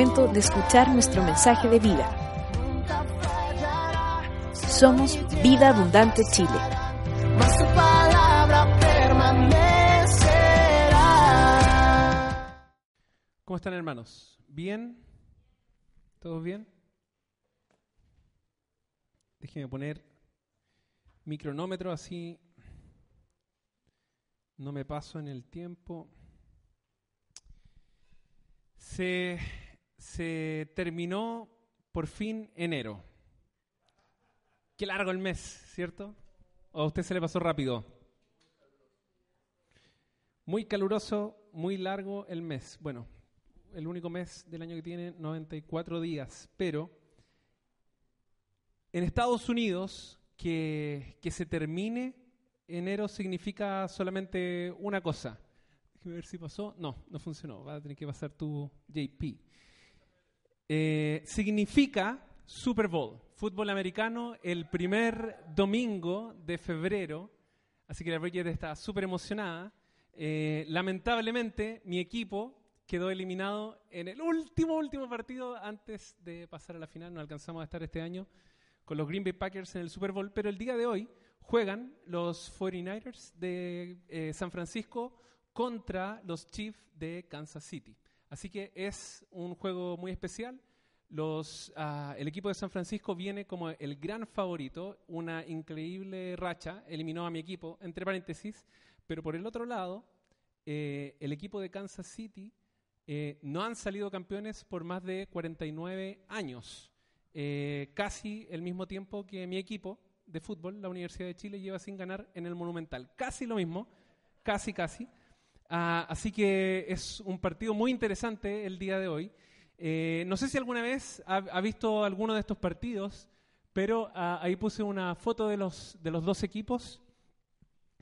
Momento de escuchar nuestro mensaje de vida. Somos Vida Abundante Chile. ¿Cómo están hermanos? ¿Bien? ¿Todos bien? Déjenme poner mi cronómetro así no me paso en el tiempo. Se, se terminó por fin enero. Qué largo el mes, ¿cierto? ¿O a usted se le pasó rápido? Muy caluroso, muy largo el mes. Bueno, el único mes del año que tiene 94 días, pero en Estados Unidos que, que se termine enero significa solamente una cosa. Déjame ver si pasó. No, no funcionó. Va a tener que pasar tu JP. Eh, significa Super Bowl, fútbol americano, el primer domingo de febrero. Así que la Bridget está súper emocionada. Eh, lamentablemente, mi equipo quedó eliminado en el último, último partido antes de pasar a la final. No alcanzamos a estar este año con los Green Bay Packers en el Super Bowl, pero el día de hoy juegan los 49ers de eh, San Francisco contra los Chiefs de Kansas City. Así que es un juego muy especial. Los, ah, el equipo de San Francisco viene como el gran favorito, una increíble racha, eliminó a mi equipo, entre paréntesis, pero por el otro lado, eh, el equipo de Kansas City eh, no han salido campeones por más de 49 años, casi el mismo tiempo que mi equipo, de fútbol, la Universidad de Chile lleva sin ganar en el Monumental. Casi lo mismo, casi, casi. Ah, así que es un partido muy interesante el día de hoy. Eh, no sé si alguna vez ha, visto alguno de estos partidos, pero ah, ahí puse una foto de los, de los dos equipos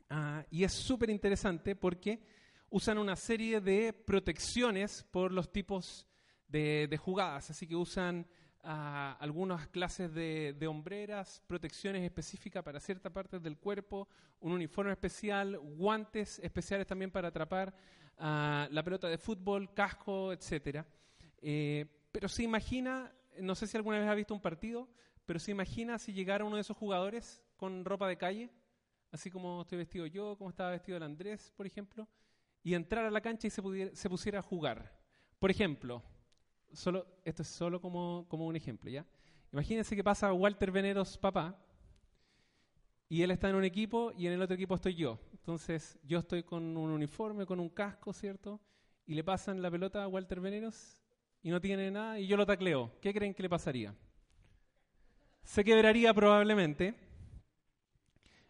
ah, y es súper interesante porque usan una serie de protecciones por los tipos de, de jugadas. Así que usan algunas clases de, hombreras, protecciones específicas para ciertas partes del cuerpo, un uniforme especial, guantes especiales también para atrapar la pelota de fútbol, casco, etcétera. Eh, pero se imagina, no sé si alguna vez ha visto un partido, pero se imagina si llegara uno de esos jugadores con ropa de calle, así como estoy vestido yo, como estaba vestido el Andrés, por ejemplo, y entrar a la cancha y se, se pusiera a jugar. Por ejemplo, solo, esto es solo como, un ejemplo, ¿ya? Imagínense que pasa Walter Veneros, papá, y él está en un equipo y en el otro equipo estoy yo. Entonces, yo estoy con un uniforme, con un casco, ¿cierto? Y le pasan la pelota a Walter Veneros y no tiene nada y yo lo tacleo. ¿Qué creen que le pasaría? Se quebraría probablemente.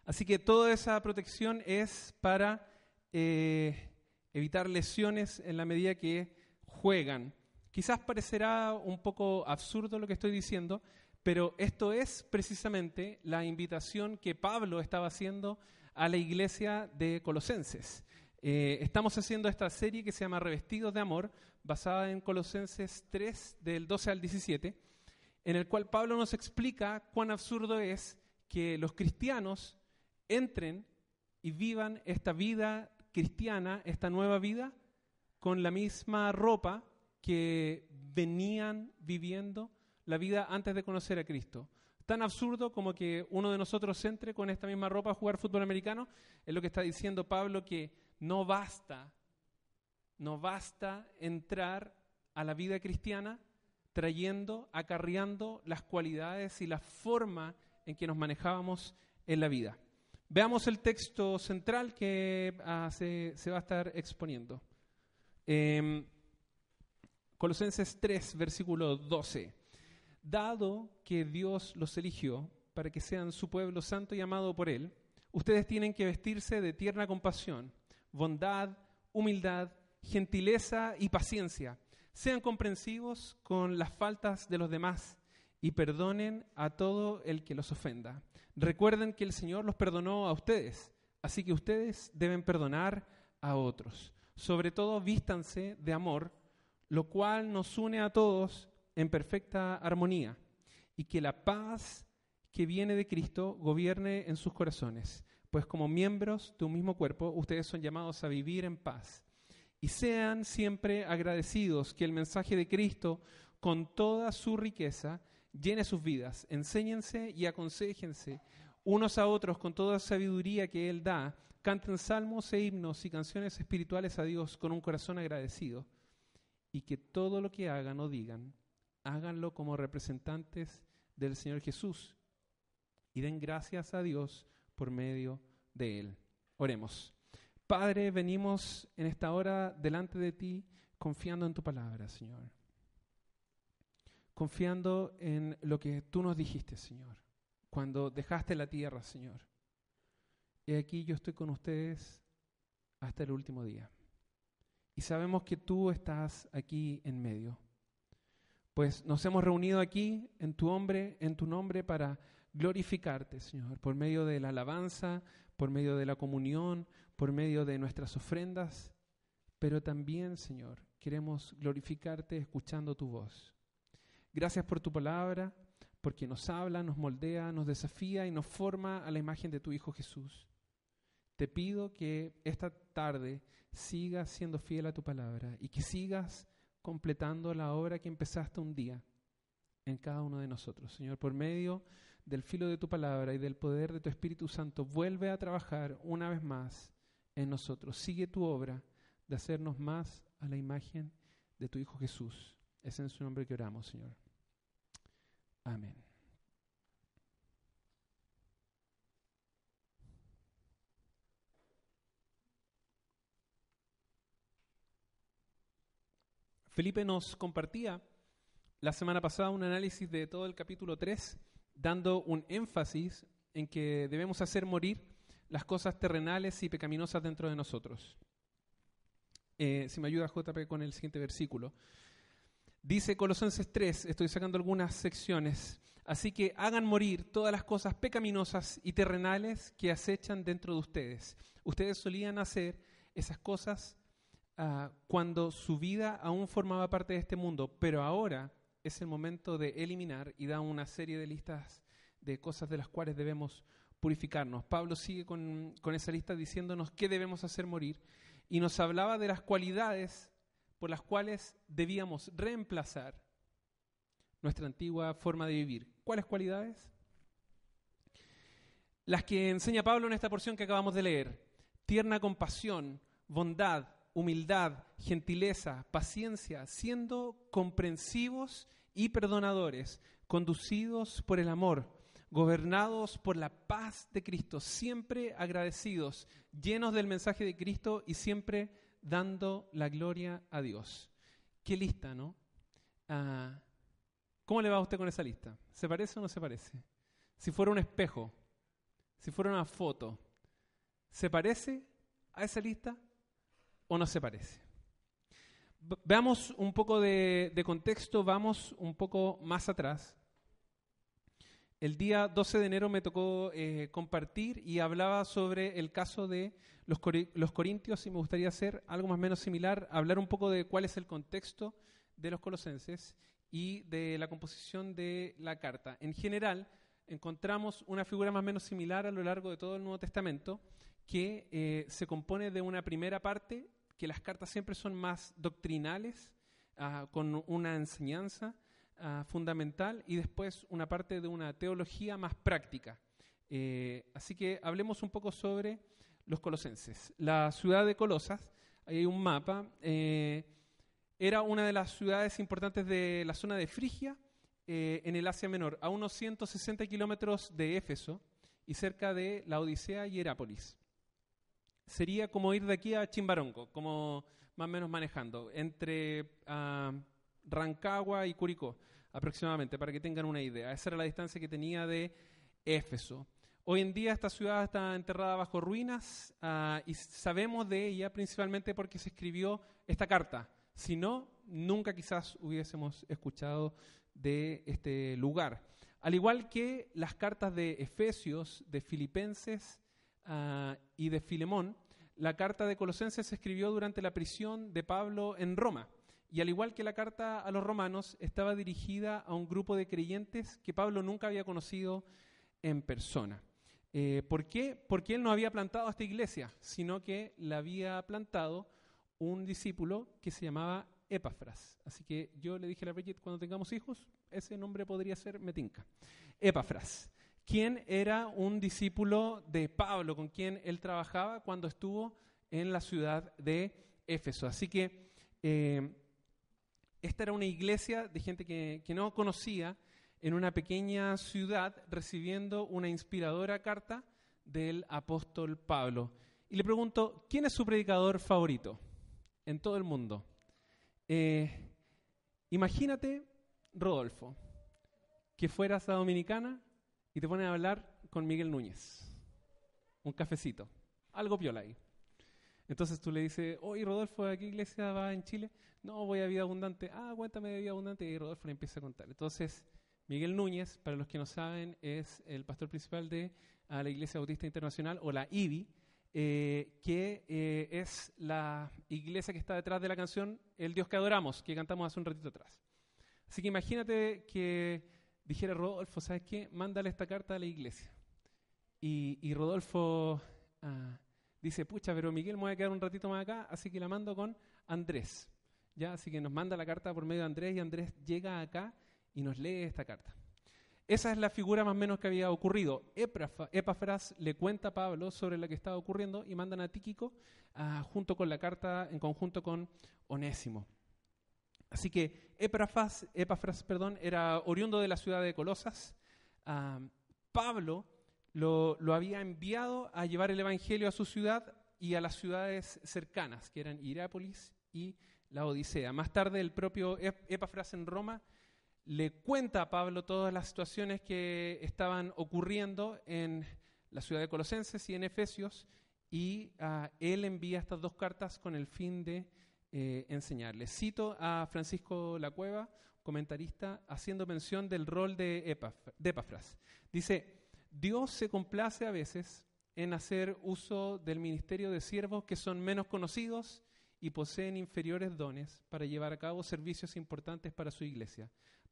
Así que toda esa protección es para eh, evitar lesiones en la medida que juegan. Quizás parecerá un poco absurdo lo que estoy diciendo, pero esto es precisamente la invitación que Pablo estaba haciendo a la iglesia de Colosenses. Eh, estamos haciendo esta serie que se llama Revestidos de Amor, basada en Colosenses 3, del 12 al 17, en el cual Pablo nos explica cuán absurdo es que los cristianos entren y vivan esta vida cristiana, esta nueva vida, con la misma ropa que venían viviendo la vida antes de conocer a Cristo. Tan absurdo como que uno de nosotros entre con esta misma ropa a jugar fútbol americano, es lo que está diciendo Pablo que no basta, no basta entrar a la vida cristiana trayendo, acarreando las cualidades y la forma en que nos manejábamos en la vida. Veamos el texto central que ah, se, va a estar exponiendo. Em, Colosenses 3, versículo 12. Dado que Dios los eligió para que sean su pueblo santo y amado por Él, ustedes tienen que vestirse de tierna compasión, bondad, humildad, gentileza y paciencia. Sean comprensivos con las faltas de los demás y perdonen a todo el que los ofenda. Recuerden que el Señor los perdonó a ustedes, así que ustedes deben perdonar a otros. Sobre todo vístanse de amor, lo cual nos une a todos en perfecta armonía, y que la paz que viene de Cristo gobierne en sus corazones, pues como miembros de un mismo cuerpo, ustedes son llamados a vivir en paz. Y sean siempre agradecidos que el mensaje de Cristo, con toda su riqueza, llene sus vidas. Enséñense y aconsejense unos a otros con toda sabiduría que Él da. Canten salmos e himnos y canciones espirituales a Dios con un corazón agradecido. Y que todo lo que hagan o digan, háganlo como representantes del Señor Jesús. Y den gracias a Dios por medio de Él. Oremos. Padre, venimos en esta hora delante de ti confiando en tu palabra, Señor confiando en lo que tú nos dijiste, Señor, cuando dejaste la tierra, Señor. Y aquí yo estoy con ustedes hasta el último día. Y sabemos que tú estás aquí en medio. Pues nos hemos reunido aquí en tu nombre, en tu nombre para glorificarte, Señor, por medio de la alabanza, por medio de la comunión, por medio de nuestras ofrendas, pero también, Señor, queremos glorificarte escuchando tu voz. Gracias por tu palabra, porque nos habla, nos moldea, nos desafía y nos forma a la imagen de tu Hijo Jesús. Te pido que esta tarde sigas siendo fiel a tu palabra y que sigas completando la obra que empezaste un día en cada uno de nosotros. Señor, por medio del filo de tu palabra y del poder de tu Espíritu Santo, vuelve a trabajar una vez más en nosotros. Sigue tu obra de hacernos más a la imagen de tu Hijo Jesús. Es en su nombre que oramos, Señor. Amén. Felipe nos compartía la semana pasada un análisis de todo el capítulo 3, dando un énfasis en que debemos hacer morir las cosas terrenales y pecaminosas dentro de nosotros. Eh, si me ayuda JP con el siguiente versículo. Dice Colosenses 3, estoy sacando algunas secciones, así que hagan morir todas las cosas pecaminosas y terrenales que acechan dentro de ustedes. Ustedes solían hacer esas cosas uh, cuando su vida aún formaba parte de este mundo, pero ahora es el momento de eliminar y da una serie de listas de cosas de las cuales debemos purificarnos. Pablo sigue con, con esa lista diciéndonos qué debemos hacer morir y nos hablaba de las cualidades por las cuales debíamos reemplazar nuestra antigua forma de vivir. ¿Cuáles cualidades? Las que enseña Pablo en esta porción que acabamos de leer. Tierna compasión, bondad, humildad, gentileza, paciencia, siendo comprensivos y perdonadores, conducidos por el amor, gobernados por la paz de Cristo, siempre agradecidos, llenos del mensaje de Cristo y siempre dando la gloria a Dios. Qué lista, ¿no? Ah, ¿Cómo le va a usted con esa lista? ¿Se parece o no se parece? Si fuera un espejo, si fuera una foto, ¿se parece a esa lista o no se parece? veamos un poco de, de contexto, vamos un poco más atrás. El día 12 de enero me tocó eh, compartir y hablaba sobre el caso de los, los, corintios y me gustaría hacer algo más o menos similar, hablar un poco de cuál es el contexto de los colosenses y de la composición de la carta. En general, encontramos una figura más o menos similar a lo largo de todo el Nuevo Testamento que eh, se compone de una primera parte, que las cartas siempre son más doctrinales, ah, con una enseñanza, Ah, fundamental y después una parte de una teología más práctica. Eh, así que hablemos un poco sobre los colosenses. La ciudad de Colosas, ahí hay un mapa, eh, era una de las ciudades importantes de la zona de Frigia, eh, en el Asia Menor, a unos 160 kilómetros de Éfeso y cerca de la Odisea y Herápolis. Sería como ir de aquí a Chimbarongo, como más o menos manejando, entre ah, Rancagua y Curicó aproximadamente, para que tengan una idea. Esa era la distancia que tenía de Éfeso. Hoy en día esta ciudad está enterrada bajo ruinas ah, y sabemos de ella principalmente porque se escribió esta carta. Si no, nunca quizás hubiésemos escuchado de este lugar. Al igual que las cartas de Efesios, de Filipenses ah, y de Filemón, la carta de Colosenses se escribió durante la prisión de Pablo en Roma. Y al igual que la carta a los romanos, estaba dirigida a un grupo de creyentes que Pablo nunca había conocido en persona. Eh, ¿Por qué? Porque él no había plantado esta iglesia, sino que la había plantado un discípulo que se llamaba Epafras. Así que yo le dije a la Bridget, cuando tengamos hijos, ese nombre podría ser Metinca. Epafras, quien era un discípulo de Pablo, con quien él trabajaba cuando estuvo en la ciudad de Éfeso. Así que eh, esta era una iglesia de gente que, que no conocía en una pequeña ciudad recibiendo una inspiradora carta del apóstol Pablo. Y le pregunto, ¿quién es su predicador favorito en todo el mundo? Eh, imagínate, Rodolfo, que fueras a Dominicana y te pones a hablar con Miguel Núñez. Un cafecito, algo piola ahí. Entonces tú le dices, oye Rodolfo, ¿a qué iglesia va en Chile? No, voy a Vida Abundante. Ah, cuéntame de Vida Abundante. Y Rodolfo le empieza a contar. Entonces, Miguel Núñez, para los que no saben, es el pastor principal de la Iglesia Bautista Internacional, o la IBI, eh, que eh, es la iglesia que está detrás de la canción El Dios que adoramos, que cantamos hace un ratito atrás. Así que imagínate que dijera Rodolfo, ¿sabes qué? Mándale esta carta a la iglesia. Y, Rodolfo ah, dice, pucha, pero Miguel me voy a quedar un ratito más acá, así que la mando con Andrés. ¿Ya? Así que nos manda la carta por medio de Andrés y Andrés llega acá y nos lee esta carta. Esa es la figura más o menos que había ocurrido. Epafras le cuenta a Pablo sobre lo que estaba ocurriendo y mandan a Tíquico ah, junto con la carta en conjunto con Onésimo. Así que Epafras, perdón, era oriundo de la ciudad de Colosas. Ah, Pablo lo, lo, había enviado a llevar el Evangelio a su ciudad y a las ciudades cercanas, que eran Irápolis y la Odisea. Más tarde el propio Epafras en Roma le cuenta a Pablo todas las situaciones que estaban ocurriendo en la ciudad de Colosenses y en Efesios, y ah, él envía estas dos cartas con el fin de eh, enseñarle. Cito a Francisco La Cueva, comentarista, haciendo mención del rol de, de Epafras. Dice, Dios se complace a veces en hacer uso del ministerio de siervos que son menos conocidos y poseen inferiores dones para llevar a cabo servicios importantes para su iglesia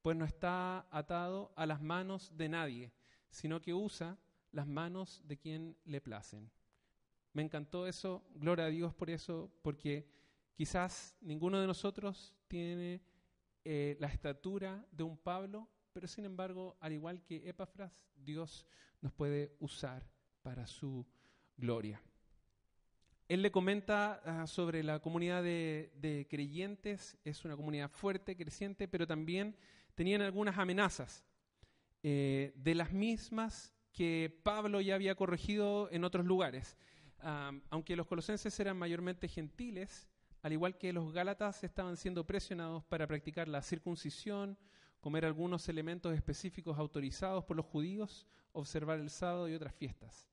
pues no está atado a las manos de nadie, sino que usa las manos de quien le placen. Me encantó eso, gloria a Dios por eso, porque quizás ninguno de nosotros tiene eh, la estatura de un Pablo, pero sin embargo, al igual que Epafras, Dios nos puede usar para su gloria. Él le comenta ah, sobre la comunidad de, creyentes, es una comunidad fuerte, creciente, pero también tenían algunas amenazas, eh, de las mismas que Pablo ya había corregido en otros lugares. aunque los colosenses eran mayormente gentiles, al igual que los gálatas estaban siendo presionados para practicar la circuncisión, comer algunos elementos específicos autorizados por los judíos, observar el sábado y otras fiestas.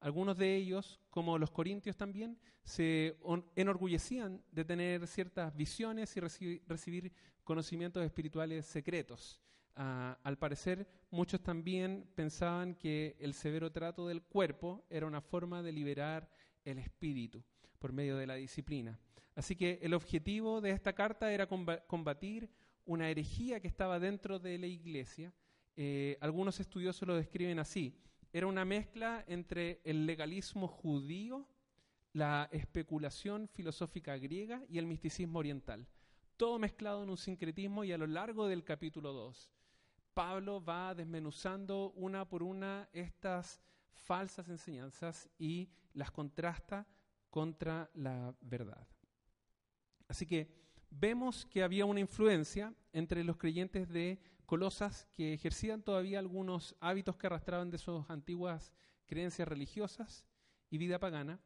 Algunos de ellos, como los corintios también, se enorgullecían de tener ciertas visiones y recibir conocimientos espirituales secretos. Ah, al parecer, muchos también pensaban que el severo trato del cuerpo era una forma de liberar el espíritu por medio de la disciplina. Así que el objetivo de esta carta era combatir una herejía que estaba dentro de la iglesia. Eh, algunos estudiosos lo describen así. Era una mezcla entre el legalismo judío, la especulación filosófica griega y el misticismo oriental todo mezclado en un sincretismo y a lo largo del capítulo 2, Pablo va desmenuzando una por una estas falsas enseñanzas y las contrasta contra la verdad. Así que vemos que había una influencia entre los creyentes de Colosas que ejercían todavía algunos hábitos que arrastraban de sus antiguas creencias religiosas y vida pagana.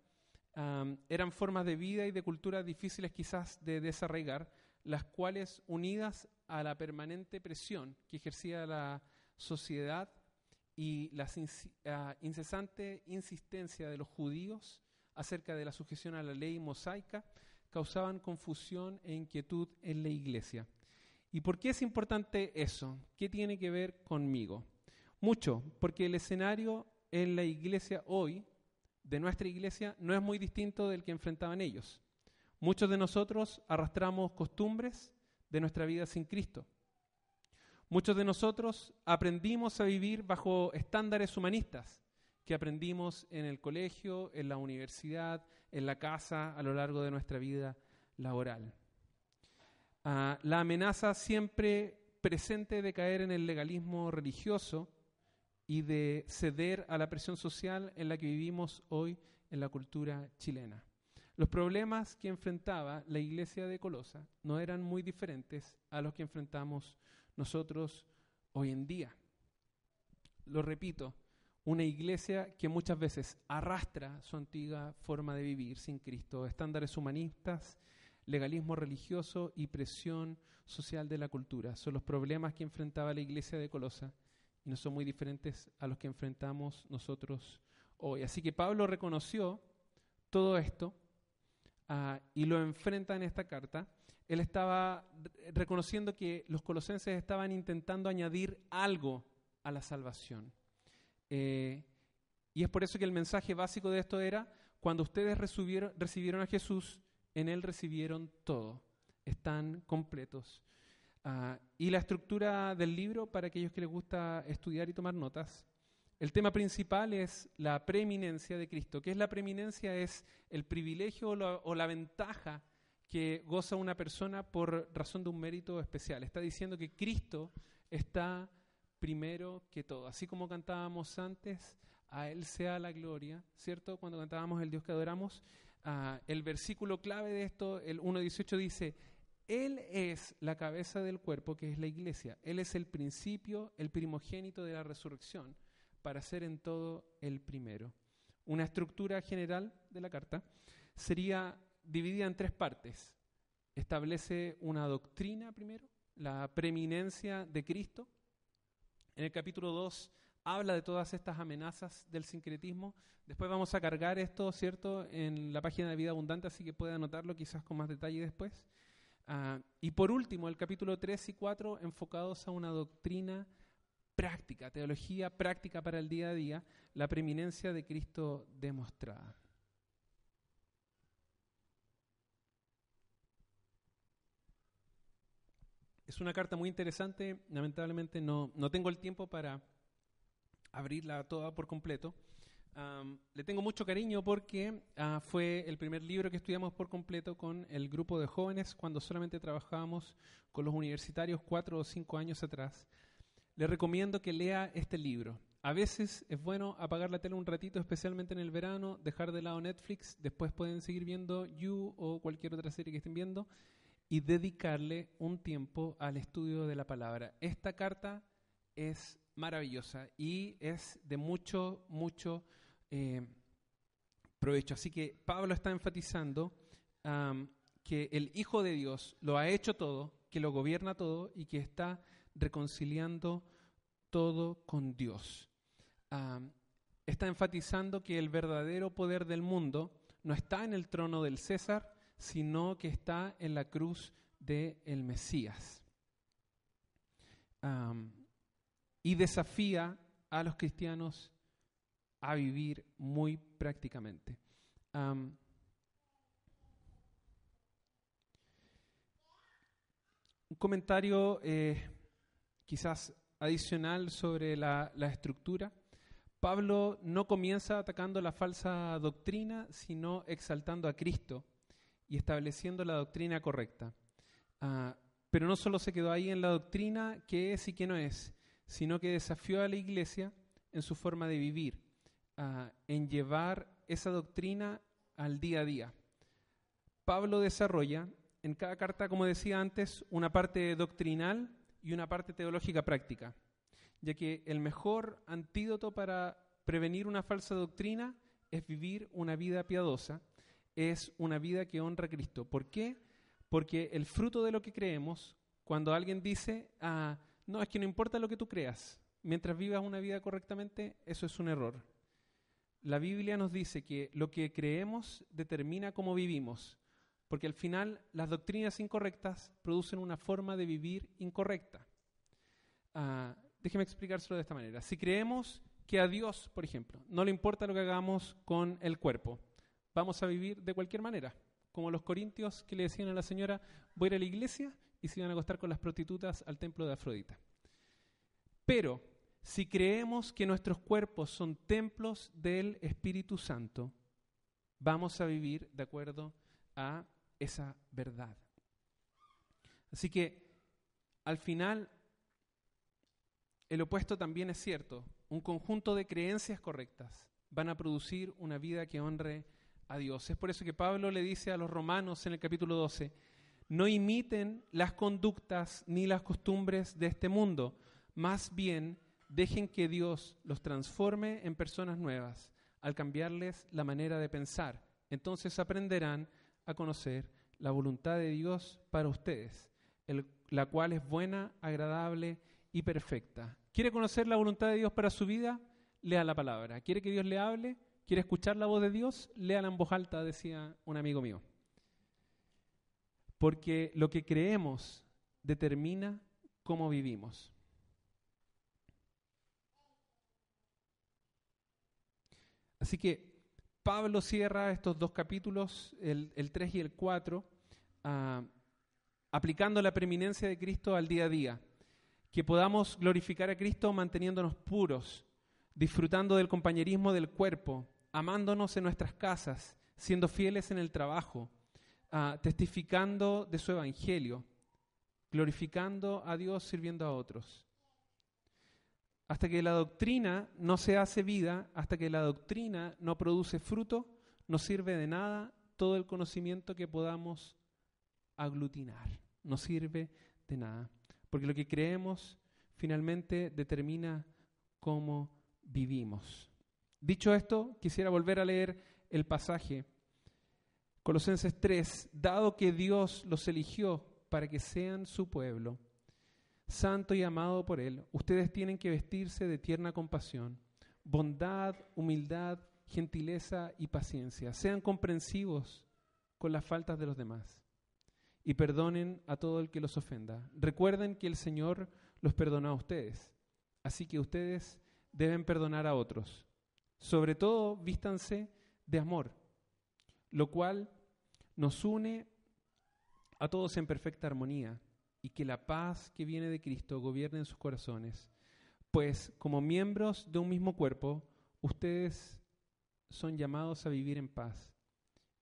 eran formas de vida y de cultura difíciles quizás de desarraigar, las cuales unidas a la permanente presión que ejercía la sociedad y la ah, incesante insistencia de los judíos acerca de la sujeción a la ley mosaica causaban confusión e inquietud en la iglesia. ¿Y por qué es importante eso? ¿Qué tiene que ver conmigo? Mucho, porque el escenario en la iglesia hoy, de nuestra iglesia, no es muy distinto del que enfrentaban ellos. Muchos de nosotros arrastramos costumbres de nuestra vida sin Cristo. Muchos de nosotros aprendimos a vivir bajo estándares humanistas que aprendimos en el colegio, en la universidad, en la casa, a lo largo de nuestra vida laboral. Ah, la amenaza siempre presente de caer en el legalismo religioso y de ceder a la presión social en la que vivimos hoy en la cultura chilena. Los problemas que enfrentaba la iglesia de Colosa no eran muy diferentes a los que enfrentamos nosotros hoy en día. Lo repito, una iglesia que muchas veces arrastra su antigua forma de vivir sin Cristo, estándares humanistas, legalismo religioso y presión social de la cultura. Son los problemas que enfrentaba la iglesia de Colosa y no son muy diferentes a los que enfrentamos nosotros hoy. Así que Pablo reconoció todo esto ah, y lo enfrenta en esta carta él estaba reconociendo que los colosenses estaban intentando añadir algo a la salvación. Eh, y es por eso que el mensaje básico de esto era, cuando ustedes recibieron, a Jesús, en Él recibieron todo, están completos. Ah, y la estructura del libro, para aquellos que les gusta estudiar y tomar notas, el tema principal es la preeminencia de Cristo. ¿Qué es la preeminencia? Es el privilegio o la ventaja que goza una persona por razón de un mérito especial. Está diciendo que Cristo está primero que todo. Así como cantábamos antes, a Él sea la gloria, ¿cierto? Cuando cantábamos el Dios que adoramos, ah, el versículo clave de esto, el 1.18 dice, Él es la cabeza del cuerpo, que es la iglesia. Él es el principio, el primogénito de la resurrección, para ser en todo el primero. Una estructura general de la carta sería dividida en tres partes. Establece una doctrina primero, la preeminencia de Cristo. En el capítulo 2 habla de todas estas amenazas del sincretismo. Después vamos a cargar esto, ¿cierto?, en la página de Vida Abundante, así que puede anotarlo quizás con más detalle después. Ah, y por último, el capítulo 3 y 4 enfocados a una doctrina práctica, teología práctica para el día a día, la preeminencia de Cristo demostrada. Es una carta muy interesante, lamentablemente no, no tengo el tiempo para abrirla toda por completo. le tengo mucho cariño porque ah, fue el primer libro que estudiamos por completo con el grupo de jóvenes cuando solamente trabajábamos con los universitarios cuatro o cinco años atrás. Le recomiendo que lea este libro. A veces es bueno apagar la tele un ratito, especialmente en el verano, dejar de lado Netflix, después pueden seguir viendo You o cualquier otra serie que estén viendo y dedicarle un tiempo al estudio de la palabra. Esta carta es maravillosa y es de mucho, mucho eh, provecho. Así que Pablo está enfatizando que el Hijo de Dios lo ha hecho todo, que lo gobierna todo y que está reconciliando todo con Dios. está enfatizando que el verdadero poder del mundo no está en el trono del César, sino que está en la cruz del el Mesías. y desafía a los cristianos a vivir muy prácticamente. un comentario eh, quizás adicional sobre la estructura. Pablo no comienza atacando la falsa doctrina, sino exaltando a Cristo y estableciendo la doctrina correcta. Ah, pero no solo se quedó ahí en la doctrina, qué es y qué no es, sino que desafió a la iglesia en su forma de vivir, ah, en llevar esa doctrina al día a día. Pablo desarrolla en cada carta, como decía antes, una parte doctrinal y una parte teológica práctica, ya que el mejor antídoto para prevenir una falsa doctrina es vivir una vida piadosa es una vida que honra a Cristo. ¿Por qué? Porque el fruto de lo que creemos, cuando alguien dice, ah, no, es que no importa lo que tú creas, mientras vivas una vida correctamente, eso es un error. La Biblia nos dice que lo que creemos determina cómo vivimos, porque al final las doctrinas incorrectas producen una forma de vivir incorrecta. Ah, déjeme explicárselo de esta manera. Si creemos que a Dios, por ejemplo, no le importa lo que hagamos con el cuerpo, vamos a vivir de cualquier manera, como los corintios que le decían a la señora, voy a ir a la iglesia y se iban a acostar con las prostitutas al templo de Afrodita. Pero si creemos que nuestros cuerpos son templos del Espíritu Santo, vamos a vivir de acuerdo a esa verdad. Así que al final el opuesto también es cierto. Un conjunto de creencias correctas van a producir una vida que honre a Dios. Es por eso que Pablo le dice a los romanos en el capítulo 12, no imiten las conductas ni las costumbres de este mundo, más bien dejen que Dios los transforme en personas nuevas al cambiarles la manera de pensar. Entonces aprenderán a conocer la voluntad de Dios para ustedes, la cual es buena, agradable y perfecta. ¿Quiere conocer la voluntad de Dios para su vida? Lea la palabra. ¿Quiere que Dios le hable? ¿Quiere escuchar la voz de Dios? Léala en voz alta, decía un amigo mío. Porque lo que creemos determina cómo vivimos. Así que Pablo cierra estos dos capítulos, el, 3 y el 4, ah, aplicando la preeminencia de Cristo al día a día. Que podamos glorificar a Cristo manteniéndonos puros, disfrutando del compañerismo del cuerpo, amándonos en nuestras casas, siendo fieles en el trabajo, ah, testificando de su evangelio, glorificando a Dios, sirviendo a otros hasta que la doctrina no se hace vida, hasta que la doctrina no produce fruto, no sirve de nada todo el conocimiento que podamos aglutinar. No sirve de nada. Porque lo que creemos finalmente determina cómo vivimos. Dicho esto, quisiera volver a leer el pasaje. Colosenses 3, dado que Dios los eligió para que sean su pueblo santo y amado por Él, ustedes tienen que vestirse de tierna compasión, bondad, humildad, gentileza y paciencia. Sean comprensivos con las faltas de los demás y perdonen a todo el que los ofenda. Recuerden que el Señor los perdonó a ustedes, así que ustedes deben perdonar a otros. Sobre todo, vístanse de amor, lo cual nos une a todos en perfecta armonía y que la paz que viene de Cristo gobierne en sus corazones, pues como miembros de un mismo cuerpo, ustedes son llamados a vivir en paz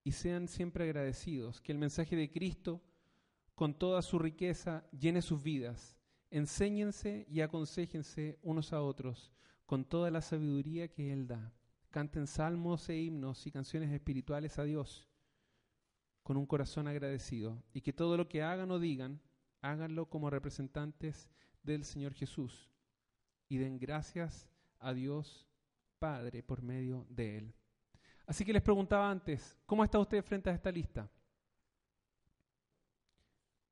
y sean siempre agradecidos, que el mensaje de Cristo, con toda su riqueza, llene sus vidas. Enséñense y aconsejense unos a otros con toda la sabiduría que Él da. Canten salmos e himnos y canciones espirituales a Dios con un corazón agradecido y que todo lo que hagan o digan háganlo como representantes del Señor Jesús y den gracias a Dios Padre por medio de Él. Así que les preguntaba antes, ¿cómo está usted frente a esta lista?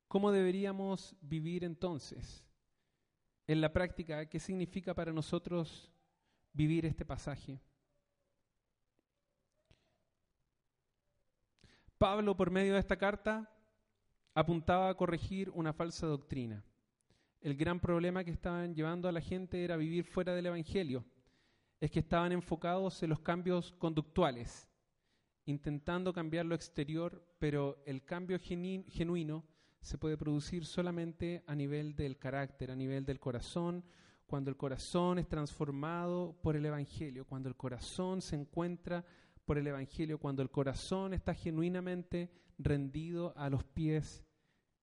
¿Cómo deberíamos vivir entonces? En la práctica, ¿qué significa para nosotros vivir este pasaje? Pablo, por medio de esta carta, apuntaba a corregir una falsa doctrina. El gran problema que estaban llevando a la gente era vivir fuera del Evangelio. Es que estaban enfocados en los cambios conductuales, intentando cambiar lo exterior, pero el cambio genuino se puede producir solamente a nivel del carácter, a nivel del corazón, cuando el corazón es transformado por el Evangelio, cuando el corazón se encuentra por el Evangelio, cuando el corazón está genuinamente rendido a los pies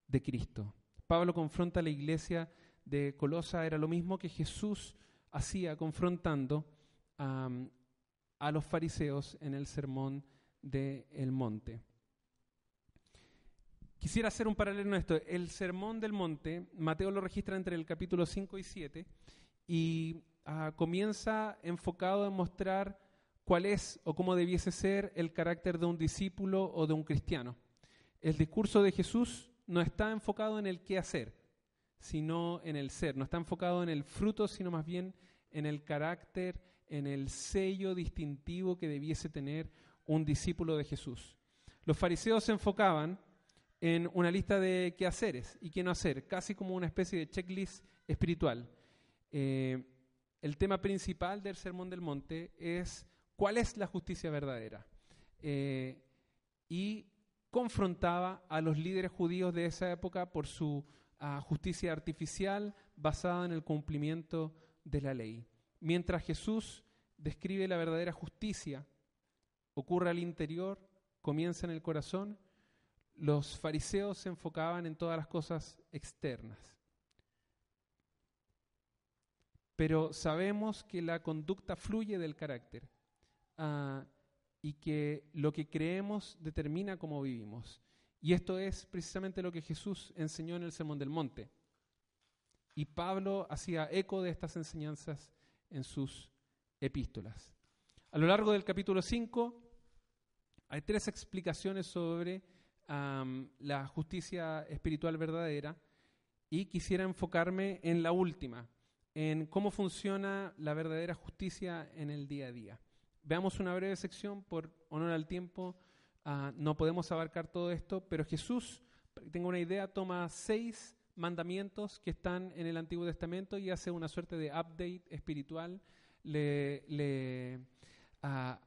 de Cristo. Pablo confronta a la iglesia de Colosa, era lo mismo que Jesús hacía confrontando a los fariseos en el sermón del monte. Quisiera hacer un paralelo en esto. El sermón del monte, Mateo lo registra entre el capítulo 5 y 7 y ah, comienza enfocado en mostrar cuál es o cómo debiese ser el carácter de un discípulo o de un cristiano. El discurso de Jesús no está enfocado en el qué hacer, sino en el ser. No está enfocado en el fruto, sino más bien en el carácter, en el sello distintivo que debiese tener un discípulo de Jesús. Los fariseos se enfocaban en una lista de qué haceres y qué no hacer, casi como una especie de checklist espiritual. Eh, el tema principal del Sermón del Monte es cuál es la justicia verdadera. Eh, y confrontaba a los líderes judíos de esa época por su ah, justicia artificial basada en el cumplimiento de la ley. Mientras Jesús describe la verdadera justicia, ocurre al interior, comienza en el corazón, los fariseos se enfocaban en todas las cosas externas. Pero sabemos que la conducta fluye del carácter ah, y que lo que creemos determina cómo vivimos. Y esto es precisamente lo que Jesús enseñó en el Sermón del Monte. Y Pablo hacía eco de estas enseñanzas en sus epístolas. A lo largo del capítulo 5 hay tres explicaciones sobre la justicia espiritual verdadera y quisiera enfocarme en la última, en cómo funciona la verdadera justicia en el día a día. Veamos una breve sección por honor al tiempo. Ah, no podemos abarcar todo esto, pero Jesús, tengo una idea, toma seis mandamientos que están en el Antiguo Testamento y hace una suerte de update espiritual, le, ah,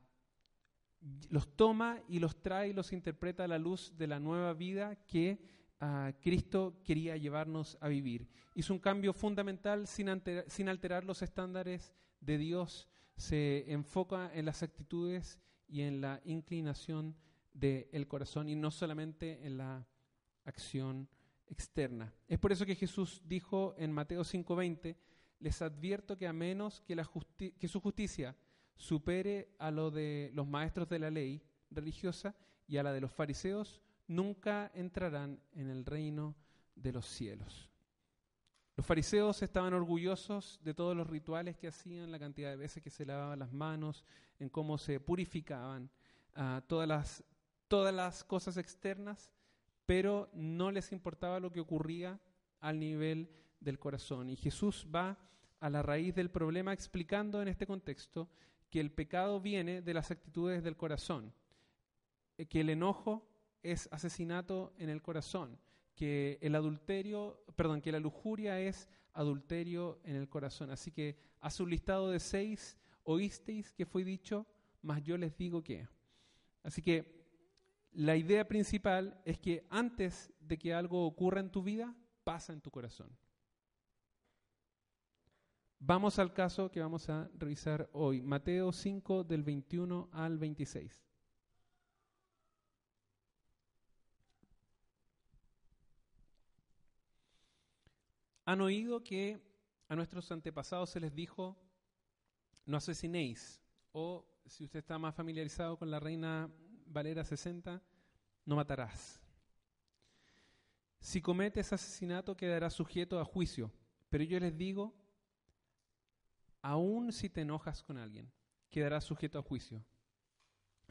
los toma y los trae y los interpreta a la luz de la nueva vida que ah, Cristo quería llevarnos a vivir. Hizo un cambio fundamental sin, alterar los estándares de Dios, se enfoca en las actitudes y en la inclinación del corazón y no solamente en la acción externa. Es por eso que Jesús dijo en Mateo 5:20, les advierto que a menos que, la que su justicia supere a lo de los maestros de la ley religiosa y a la de los fariseos, nunca entrarán en el reino de los cielos. Los fariseos estaban orgullosos de todos los rituales que hacían, la cantidad de veces que se lavaban las manos, en cómo se purificaban, ah, todas, las, todas las cosas externas pero no les importaba lo que ocurría al nivel del corazón. Y Jesús va a la raíz del problema explicando en este contexto que el pecado viene de las actitudes del corazón, eh, que el enojo es asesinato en el corazón, que el adulterio, perdón, que la lujuria es adulterio en el corazón. Así que hace un listado de seis, oísteis que fue dicho, mas yo les digo que. Así que la idea principal es que antes de que algo ocurra en tu vida, pasa en tu corazón. Vamos al caso que vamos a revisar hoy, Mateo 5 del 21 al 26. Han oído que a nuestros antepasados se les dijo, no asesinéis, o si usted está más familiarizado con la reina Valera 60, no matarás. Si cometes asesinato quedarás sujeto a juicio, pero yo les digo, aun si te enojas con alguien, quedarás sujeto a juicio.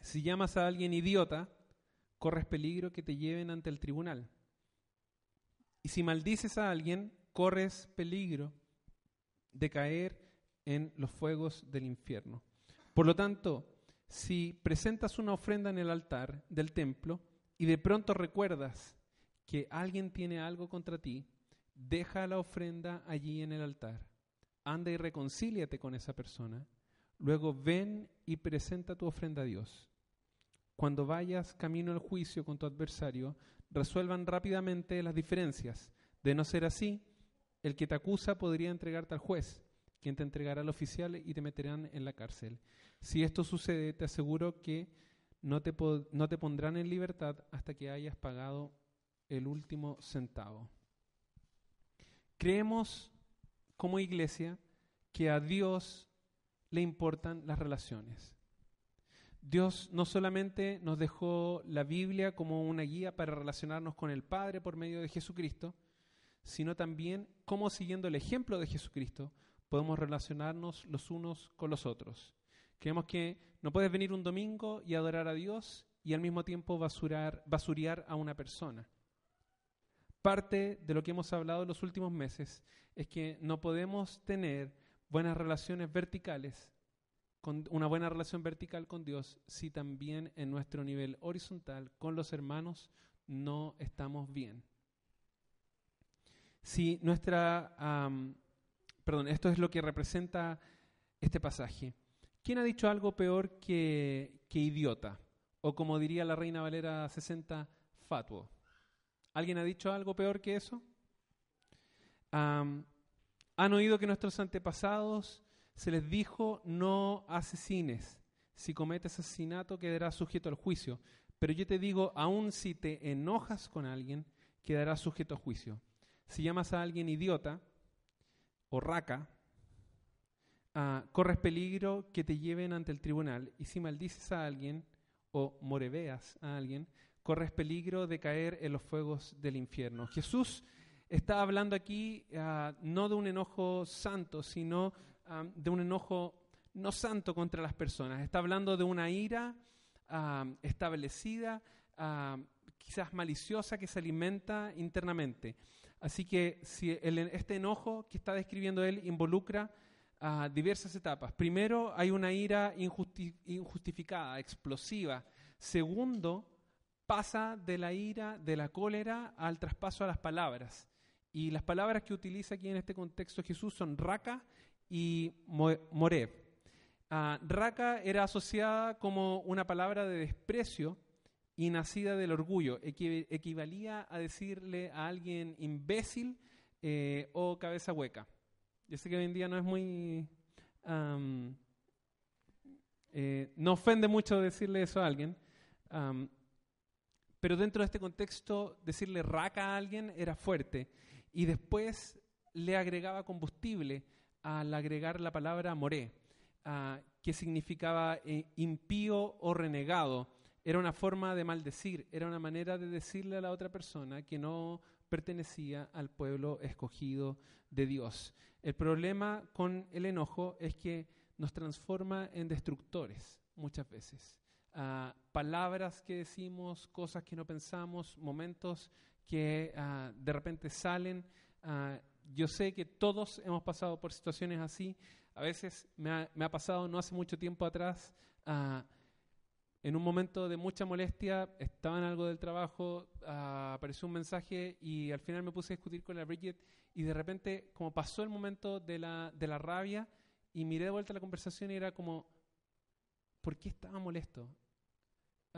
Si llamas a alguien idiota, corres peligro que te lleven ante el tribunal. Y si maldices a alguien, corres peligro de caer en los fuegos del infierno. Por lo tanto, si presentas una ofrenda en el altar del templo y de pronto recuerdas que alguien tiene algo contra ti, deja la ofrenda allí en el altar. Anda y reconcíliate con esa persona. Luego ven y presenta tu ofrenda a Dios. Cuando vayas camino al juicio con tu adversario, resuelvan rápidamente las diferencias. De no ser así, el que te acusa podría entregarte al juez, quien te entregará al oficial y te meterán en la cárcel. Si esto sucede, te aseguro que no te, no te pondrán en libertad hasta que hayas pagado el último centavo. Creemos como iglesia que a Dios le importan las relaciones. Dios no solamente nos dejó la Biblia como una guía para relacionarnos con el Padre por medio de Jesucristo, sino también cómo siguiendo el ejemplo de Jesucristo podemos relacionarnos los unos con los otros. Creemos que no puedes venir un domingo y adorar a Dios y al mismo tiempo basurar, basuriar a una persona. Parte de lo que hemos hablado en los últimos meses es que no podemos tener buenas relaciones verticales, con una buena relación vertical con Dios, si también en nuestro nivel horizontal con los hermanos no estamos bien. Si nuestra, perdón, esto es lo que representa este pasaje. ¿Quién ha dicho algo peor que, que idiota? O como diría la Reina Valera 60, fatuo. ¿Alguien ha dicho algo peor que eso? han oído que nuestros antepasados se les dijo no asesines. Si cometes asesinato quedarás sujeto al juicio. Pero yo te digo, aun si te enojas con alguien, quedarás sujeto a juicio. Si llamas a alguien idiota o raca, ah, corres peligro que te lleven ante el tribunal. Y si maldices a alguien o moreveas a alguien, corres peligro de caer en los fuegos del infierno. Jesús está hablando aquí ah, no de un enojo santo, sino ah, de un enojo no santo contra las personas. Está hablando de una ira ah, establecida, quizás maliciosa, que se alimenta internamente. Así que este enojo que está describiendo él involucra diversas etapas. Primero, hay una ira injustificada, explosiva. Segundo, pasa de la ira, de la cólera, al traspaso a las palabras. Y las palabras que utiliza aquí en este contexto Jesús son raca y moreb. Ah, raca era asociada como una palabra de desprecio y nacida del orgullo. equivalía a decirle a alguien imbécil eh, o cabeza hueca. Yo sé que hoy en día no es muy... Eh, no ofende mucho decirle eso a alguien, pero dentro de este contexto, decirle raca a alguien era fuerte. Y después le agregaba combustible al agregar la palabra moré, ah, que significaba eh, impío o renegado. Era una forma de maldecir, era una manera de decirle a la otra persona que no pertenecía al pueblo escogido de Dios. El problema con el enojo es que nos transforma en destructores muchas veces palabras que decimos, cosas que no pensamos, momentos que ah, de repente salen. Ah, yo sé que todos hemos pasado por situaciones así. A veces me ha, pasado no hace mucho tiempo atrás, ah, en un momento de mucha molestia, estaba en algo del trabajo, apareció un mensaje y al final me puse a discutir con la Bridget y de repente, como pasó el momento de la, de la rabia y miré de vuelta la conversación y era como, ¿por qué estaba molesto?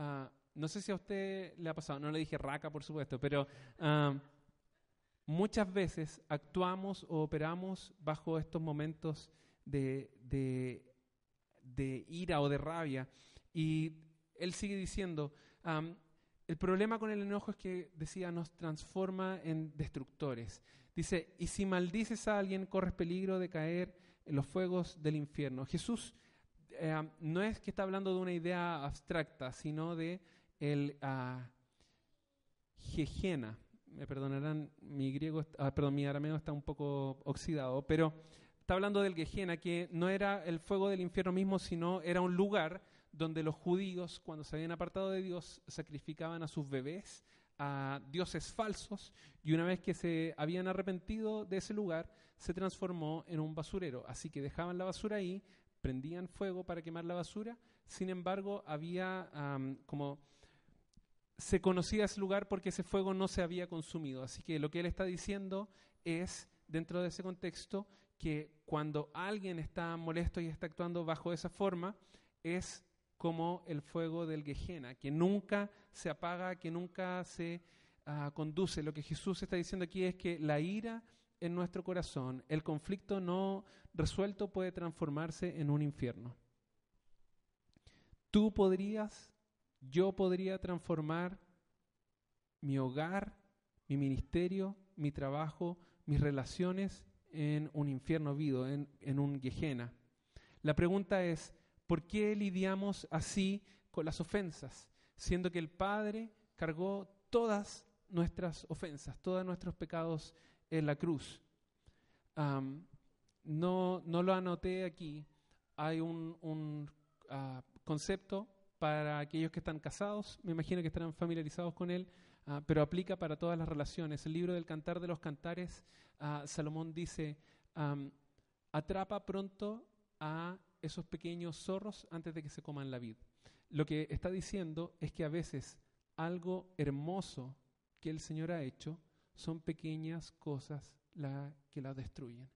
Ah, no sé si a usted le ha pasado, no le dije raca, por supuesto, pero ah, muchas veces actuamos o operamos bajo estos momentos de, de, ira o de rabia. Y él sigue diciendo, el problema con el enojo es que, decía, nos transforma en destructores. Dice, y si maldices a alguien, corres peligro de caer en los fuegos del infierno. Jesús eh, no es que está hablando de una idea abstracta, sino de el uh, Me perdonarán, mi griego, ah, perdón, mi arameo está un poco oxidado, pero está hablando del Gejena, que no era el fuego del infierno mismo, sino era un lugar donde los judíos, cuando se habían apartado de Dios, sacrificaban a sus bebés a dioses falsos y una vez que se habían arrepentido de ese lugar, se transformó en un basurero. Así que dejaban la basura ahí, prendían fuego para quemar la basura, sin embargo había como se conocía ese lugar porque ese fuego no se había consumido. Así que lo que él está diciendo es, dentro de ese contexto, que cuando alguien está molesto y está actuando bajo esa forma, es como el fuego del Gehenna, que nunca se apaga, que nunca se ah, conduce. Lo que Jesús está diciendo aquí es que la ira en nuestro corazón, el conflicto no resuelto puede transformarse en un infierno. Tú podrías, yo podría transformar mi hogar, mi ministerio, mi trabajo, mis relaciones en un infierno vivo, en, un Gehenna. La pregunta es, ¿por qué lidiamos así con las ofensas? Siendo que el Padre cargó todas nuestras ofensas, todos nuestros pecados en la cruz. no, no lo anoté aquí. Hay un, ah, concepto para aquellos que están casados, me imagino que estarán familiarizados con él, ah, pero aplica para todas las relaciones. El libro del Cantar de los Cantares, ah, Salomón dice, atrapa pronto a esos pequeños zorros antes de que se coman la vid. Lo que está diciendo es que a veces algo hermoso que el Señor ha hecho son pequeñas cosas la, que la destruyen.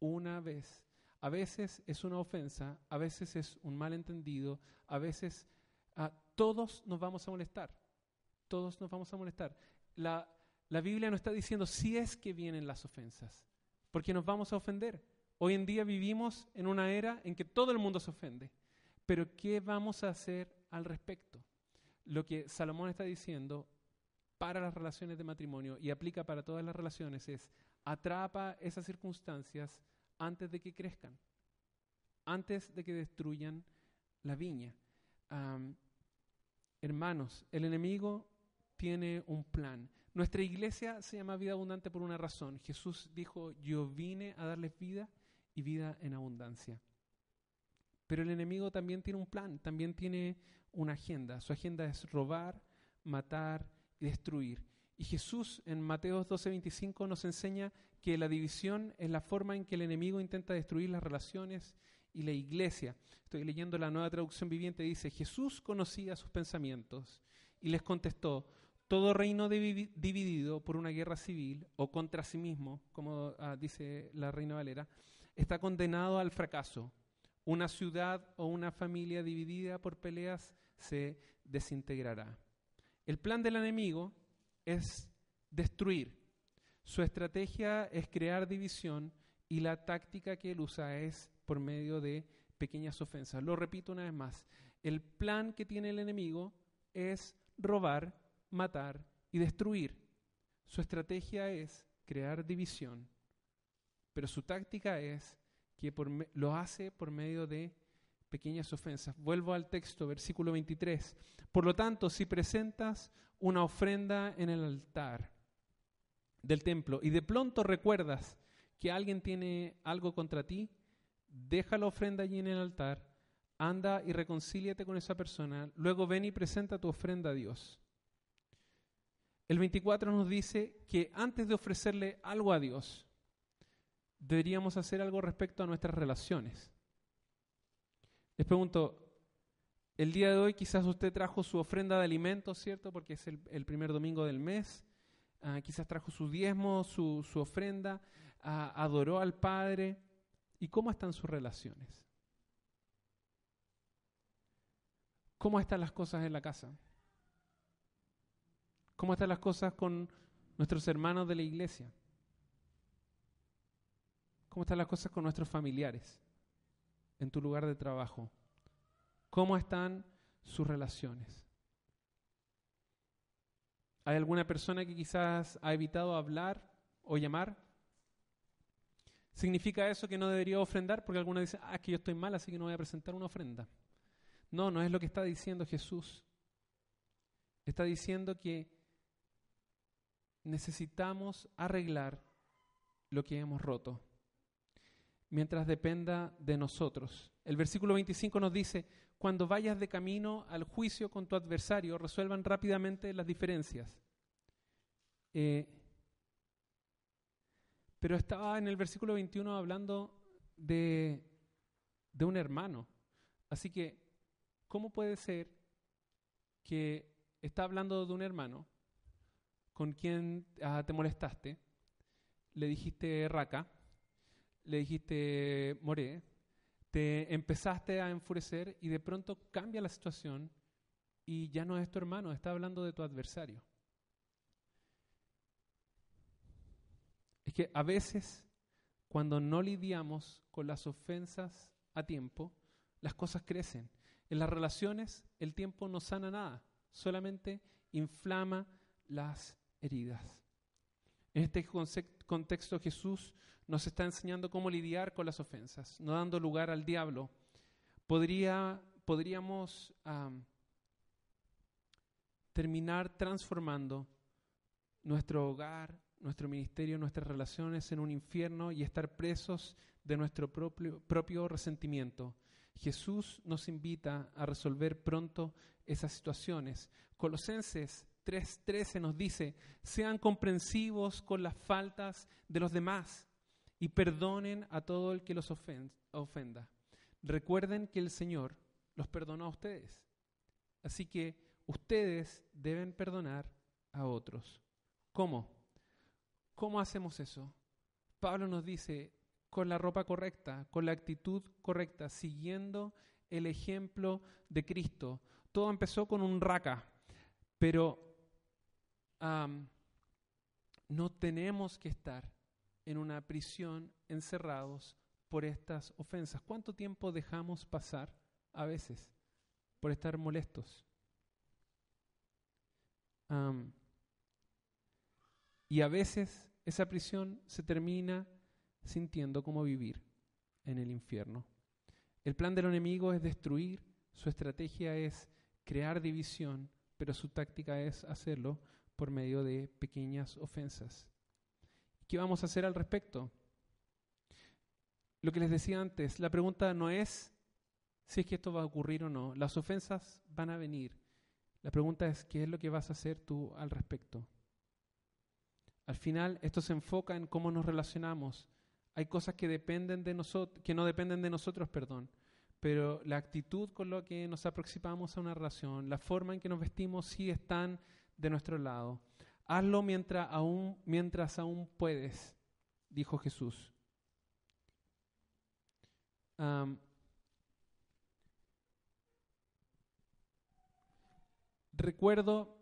Una vez. A veces es una ofensa, a veces es un malentendido, a veces a ah, todos nos vamos a molestar. Todos nos vamos a molestar. La, la Biblia no está diciendo si es que vienen las ofensas, porque nos vamos a ofender. Hoy en día vivimos en una era en que todo el mundo se ofende. Pero ¿qué vamos a hacer al respecto? Lo que Salomón está diciendo para las relaciones de matrimonio y aplica para todas las relaciones es atrapa esas circunstancias antes de que crezcan, antes de que destruyan la viña. hermanos, el enemigo tiene un plan. Nuestra iglesia se llama vida abundante por una razón. Jesús dijo, yo vine a darles vida y vida en abundancia. Pero el enemigo también tiene un plan, también tiene una agenda. Su agenda es robar, matar y destruir. Y Jesús en Mateo 12:25 nos enseña que la división es la forma en que el enemigo intenta destruir las relaciones y la iglesia. Estoy leyendo la nueva traducción viviente, dice, Jesús conocía sus pensamientos y les contestó, todo reino dividido por una guerra civil o contra sí mismo, como ah, dice la Reina Valera, está condenado al fracaso. Una ciudad o una familia dividida por peleas se desintegrará. El plan del enemigo es destruir. Su estrategia es crear división y la táctica que él usa es por medio de pequeñas ofensas. Lo repito una vez más. El plan que tiene el enemigo es robar, matar y destruir. Su estrategia es crear división pero su táctica es que lo hace por medio de pequeñas ofensas. Vuelvo al texto, versículo 23. Por lo tanto, si presentas una ofrenda en el altar del templo y de pronto recuerdas que alguien tiene algo contra ti, deja la ofrenda allí en el altar, anda y reconcíliate con esa persona, luego ven y presenta tu ofrenda a Dios. El 24 nos dice que antes de ofrecerle algo a Dios, deberíamos hacer algo respecto a nuestras relaciones. Les pregunto, el día de hoy quizás usted trajo su ofrenda de alimentos, ¿cierto? Porque es el, primer domingo del mes. Ah, quizás trajo su diezmo, su, ofrenda, ah, adoró al Padre. ¿Y cómo están sus relaciones? ¿Cómo están las cosas en la casa? ¿Cómo están las cosas con nuestros hermanos de la iglesia? ¿Cómo están las cosas con nuestros familiares en tu lugar de trabajo? ¿Cómo están sus relaciones? ¿Hay alguna persona que quizás ha evitado hablar o llamar? ¿Significa eso que no debería ofrendar? Porque alguna dice, ah, es que yo estoy mal, así que no voy a presentar una ofrenda. No, no es lo que está diciendo Jesús. Está diciendo que necesitamos arreglar lo que hemos roto mientras dependa de nosotros. El versículo 25 nos dice, cuando vayas de camino al juicio con tu adversario, resuelvan rápidamente las diferencias. Eh, pero estaba en el versículo 21 hablando de, de un hermano. Así que, ¿cómo puede ser que está hablando de un hermano con quien ah, te molestaste, le dijiste raca, le dijiste, moré, te empezaste a enfurecer y de pronto cambia la situación y ya no es tu hermano, está hablando de tu adversario. Es que a veces, cuando no lidiamos con las ofensas a tiempo, las cosas crecen. En las relaciones el tiempo no sana nada, solamente inflama las heridas. En este contexto Jesús nos está enseñando cómo lidiar con las ofensas, no dando lugar al diablo. Podría, podríamos terminar transformando nuestro hogar, nuestro ministerio, nuestras relaciones en un infierno y estar presos de nuestro propio, propio resentimiento. Jesús nos invita a resolver pronto esas situaciones. Colosenses 3:13 nos dice, sean comprensivos con las faltas de los demás y perdonen a todo el que los ofenda. Recuerden que el Señor los perdonó a ustedes. Así que ustedes deben perdonar a otros. ¿Cómo? ¿Cómo hacemos eso? Pablo nos dice, con la ropa correcta, con la actitud correcta, siguiendo el ejemplo de Cristo. Todo empezó con un raca, pero no tenemos que estar en una prisión encerrados por estas ofensas. ¿Cuánto tiempo dejamos pasar a veces por estar molestos? y a veces esa prisión se termina sintiendo como vivir en el infierno. El plan del enemigo es destruir, su estrategia es crear división, pero su táctica es hacerlo por medio de pequeñas ofensas. ¿Qué vamos a hacer al respecto? Lo que les decía antes, la pregunta no es si es que esto va a ocurrir o no. Las ofensas van a venir. La pregunta es qué es lo que vas a hacer tú al respecto. Al final, esto se enfoca en cómo nos relacionamos. Hay cosas que dependen de que no dependen de nosotros, perdón. Pero la actitud con la que nos aproximamos a una relación, la forma en que nos vestimos, sí están de nuestro lado. Hazlo mientras aún, mientras aún puedes, dijo Jesús. recuerdo,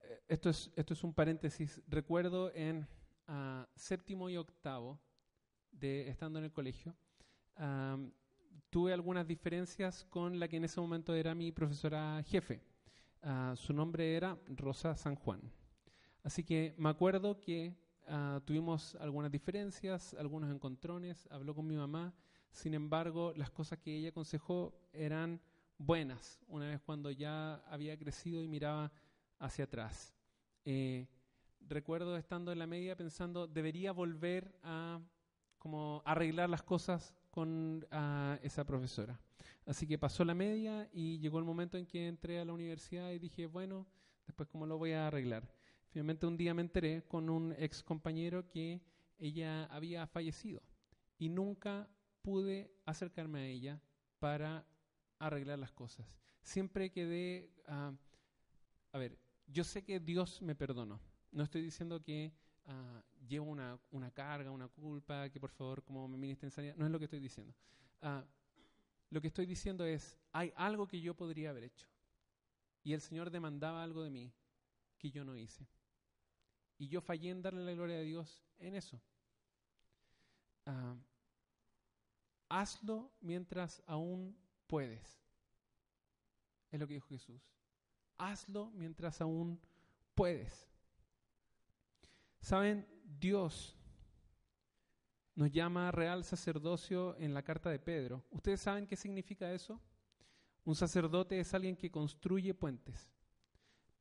eh, esto es, esto es un paréntesis, recuerdo en ah, séptimo y octavo, de estando en el colegio, tuve algunas diferencias con la que en ese momento era mi profesora jefe. Ah, su nombre era Rosa San Juan. Así que me acuerdo que ah, tuvimos algunas diferencias, algunos encontrones, habló con mi mamá, sin embargo las cosas que ella aconsejó eran buenas, una vez cuando ya había crecido y miraba hacia atrás. Eh, recuerdo estando en la media pensando, debería volver a como arreglar las cosas con ah, esa profesora. Así que pasó la media y llegó el momento en que entré a la universidad y dije, bueno, después cómo lo voy a arreglar. Finalmente un día me enteré con un ex compañero que ella había fallecido y nunca pude acercarme a ella para arreglar las cosas. Siempre quedé, uh, a ver, yo sé que Dios me perdonó. No estoy diciendo que uh, llevo una, una, carga, una culpa, que por favor como me ministre en sanidad. No es lo que estoy diciendo. Uh, lo que estoy diciendo es, hay algo que yo podría haber hecho. Y el Señor demandaba algo de mí que yo no hice. Y yo fallé en darle la gloria a Dios en eso. Uh, hazlo mientras aún puedes. Es lo que dijo Jesús. Hazlo mientras aún puedes. Saben, Dios nos llama real sacerdocio en la carta de Pedro. ¿Ustedes saben qué significa eso? Un sacerdote es alguien que construye puentes.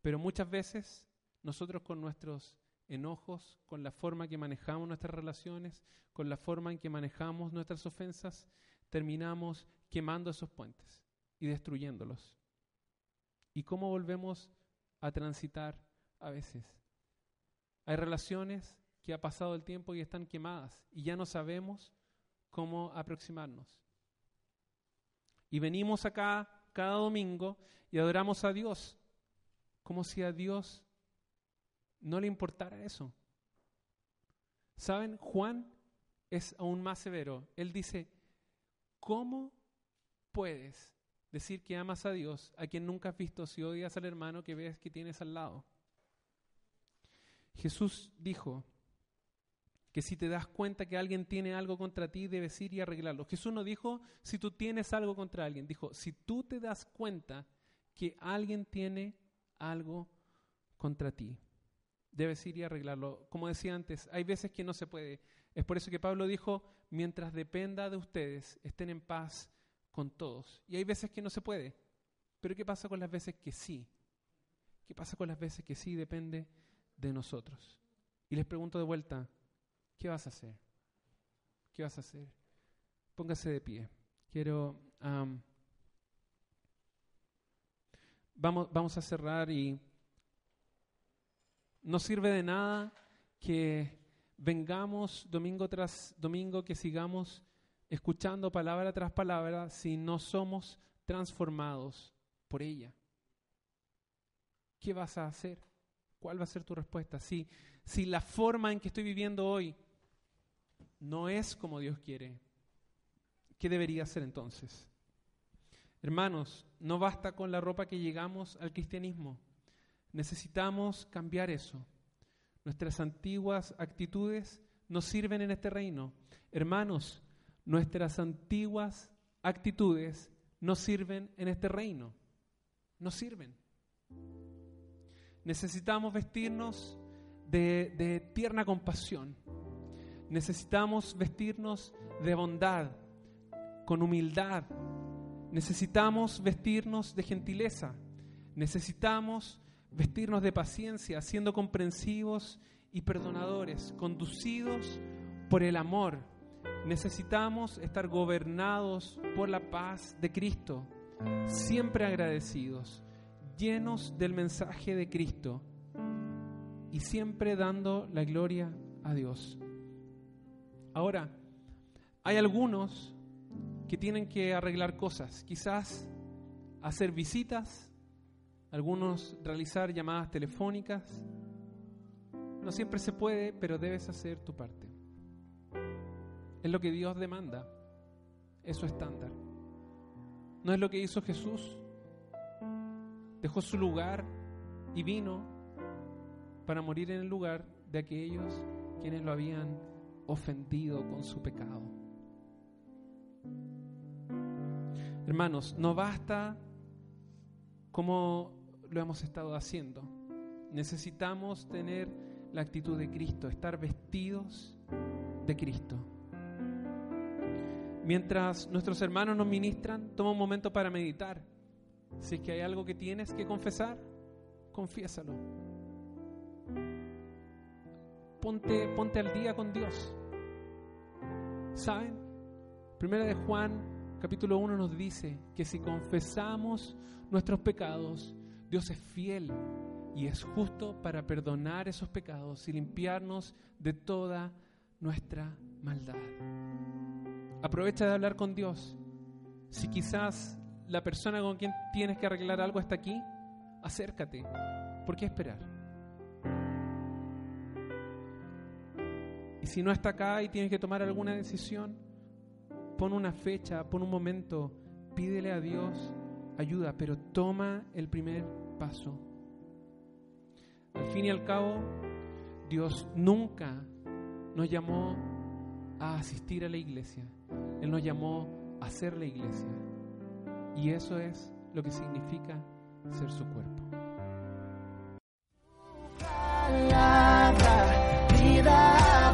Pero muchas veces nosotros con nuestros enojos, con la forma que manejamos nuestras relaciones, con la forma en que manejamos nuestras ofensas, terminamos quemando esos puentes y destruyéndolos. ¿Y cómo volvemos a transitar a veces? Hay relaciones que ha pasado el tiempo y están quemadas y ya no sabemos cómo aproximarnos. Y venimos acá cada domingo y adoramos a Dios como si a Dios no le importara eso. ¿Saben? Juan es aún más severo. Él dice, ¿cómo puedes decir que amas a Dios a quien nunca has visto si odias al hermano que ves que tienes al lado? Jesús dijo, que si te das cuenta que alguien tiene algo contra ti, debes ir y arreglarlo. Jesús no dijo si tú tienes algo contra alguien, dijo si tú te das cuenta que alguien tiene algo contra ti, debes ir y arreglarlo. Como decía antes, hay veces que no se puede. Es por eso que Pablo dijo, mientras dependa de ustedes, estén en paz con todos. Y hay veces que no se puede. Pero ¿qué pasa con las veces que sí? ¿Qué pasa con las veces que sí depende de nosotros? Y les pregunto de vuelta, ¿Qué vas a hacer? ¿Qué vas a hacer? Póngase de pie. Quiero Am, vamos, vamos a cerrar y no sirve de nada que vengamos domingo tras domingo, que sigamos escuchando palabra tras palabra si no somos transformados por ella. ¿Qué vas a hacer? ¿Cuál va a ser tu respuesta? Si, si la forma en que estoy viviendo hoy no es como Dios quiere, ¿qué debería hacer entonces? Hermanos, no basta con la ropa que llegamos al cristianismo. Necesitamos cambiar eso. Nuestras antiguas actitudes no sirven en este reino. Hermanos, nuestras antiguas actitudes no sirven en este reino. No sirven. Necesitamos vestirnos de, de tierna compasión. Necesitamos vestirnos de bondad, con humildad. Necesitamos vestirnos de gentileza. Necesitamos vestirnos de paciencia, siendo comprensivos y perdonadores, conducidos por el amor. Necesitamos estar gobernados por la paz de Cristo, siempre agradecidos, llenos del mensaje de Cristo y siempre dando la gloria a Dios. Ahora, hay algunos que tienen que arreglar cosas, quizás hacer visitas, algunos realizar llamadas telefónicas. No siempre se puede, pero debes hacer tu parte. Es lo que Dios demanda, es su estándar. No es lo que hizo Jesús. Dejó su lugar y vino para morir en el lugar de aquellos quienes lo habían ofendido con su pecado. Hermanos, no basta como lo hemos estado haciendo. Necesitamos tener la actitud de Cristo, estar vestidos de Cristo. Mientras nuestros hermanos nos ministran, toma un momento para meditar. Si es que hay algo que tienes que confesar, confiésalo. Ponte, ponte al día con Dios. ¿Saben? Primera de Juan, capítulo 1 nos dice que si confesamos nuestros pecados, Dios es fiel y es justo para perdonar esos pecados y limpiarnos de toda nuestra maldad. Aprovecha de hablar con Dios. Si quizás la persona con quien tienes que arreglar algo está aquí, acércate. ¿Por qué esperar? Y si no está acá y tienes que tomar alguna decisión, pon una fecha, pon un momento, pídele a Dios ayuda, pero toma el primer paso. Al fin y al cabo, Dios nunca nos llamó a asistir a la iglesia. Él nos llamó a ser la iglesia. Y eso es lo que significa ser su cuerpo. palabra, vida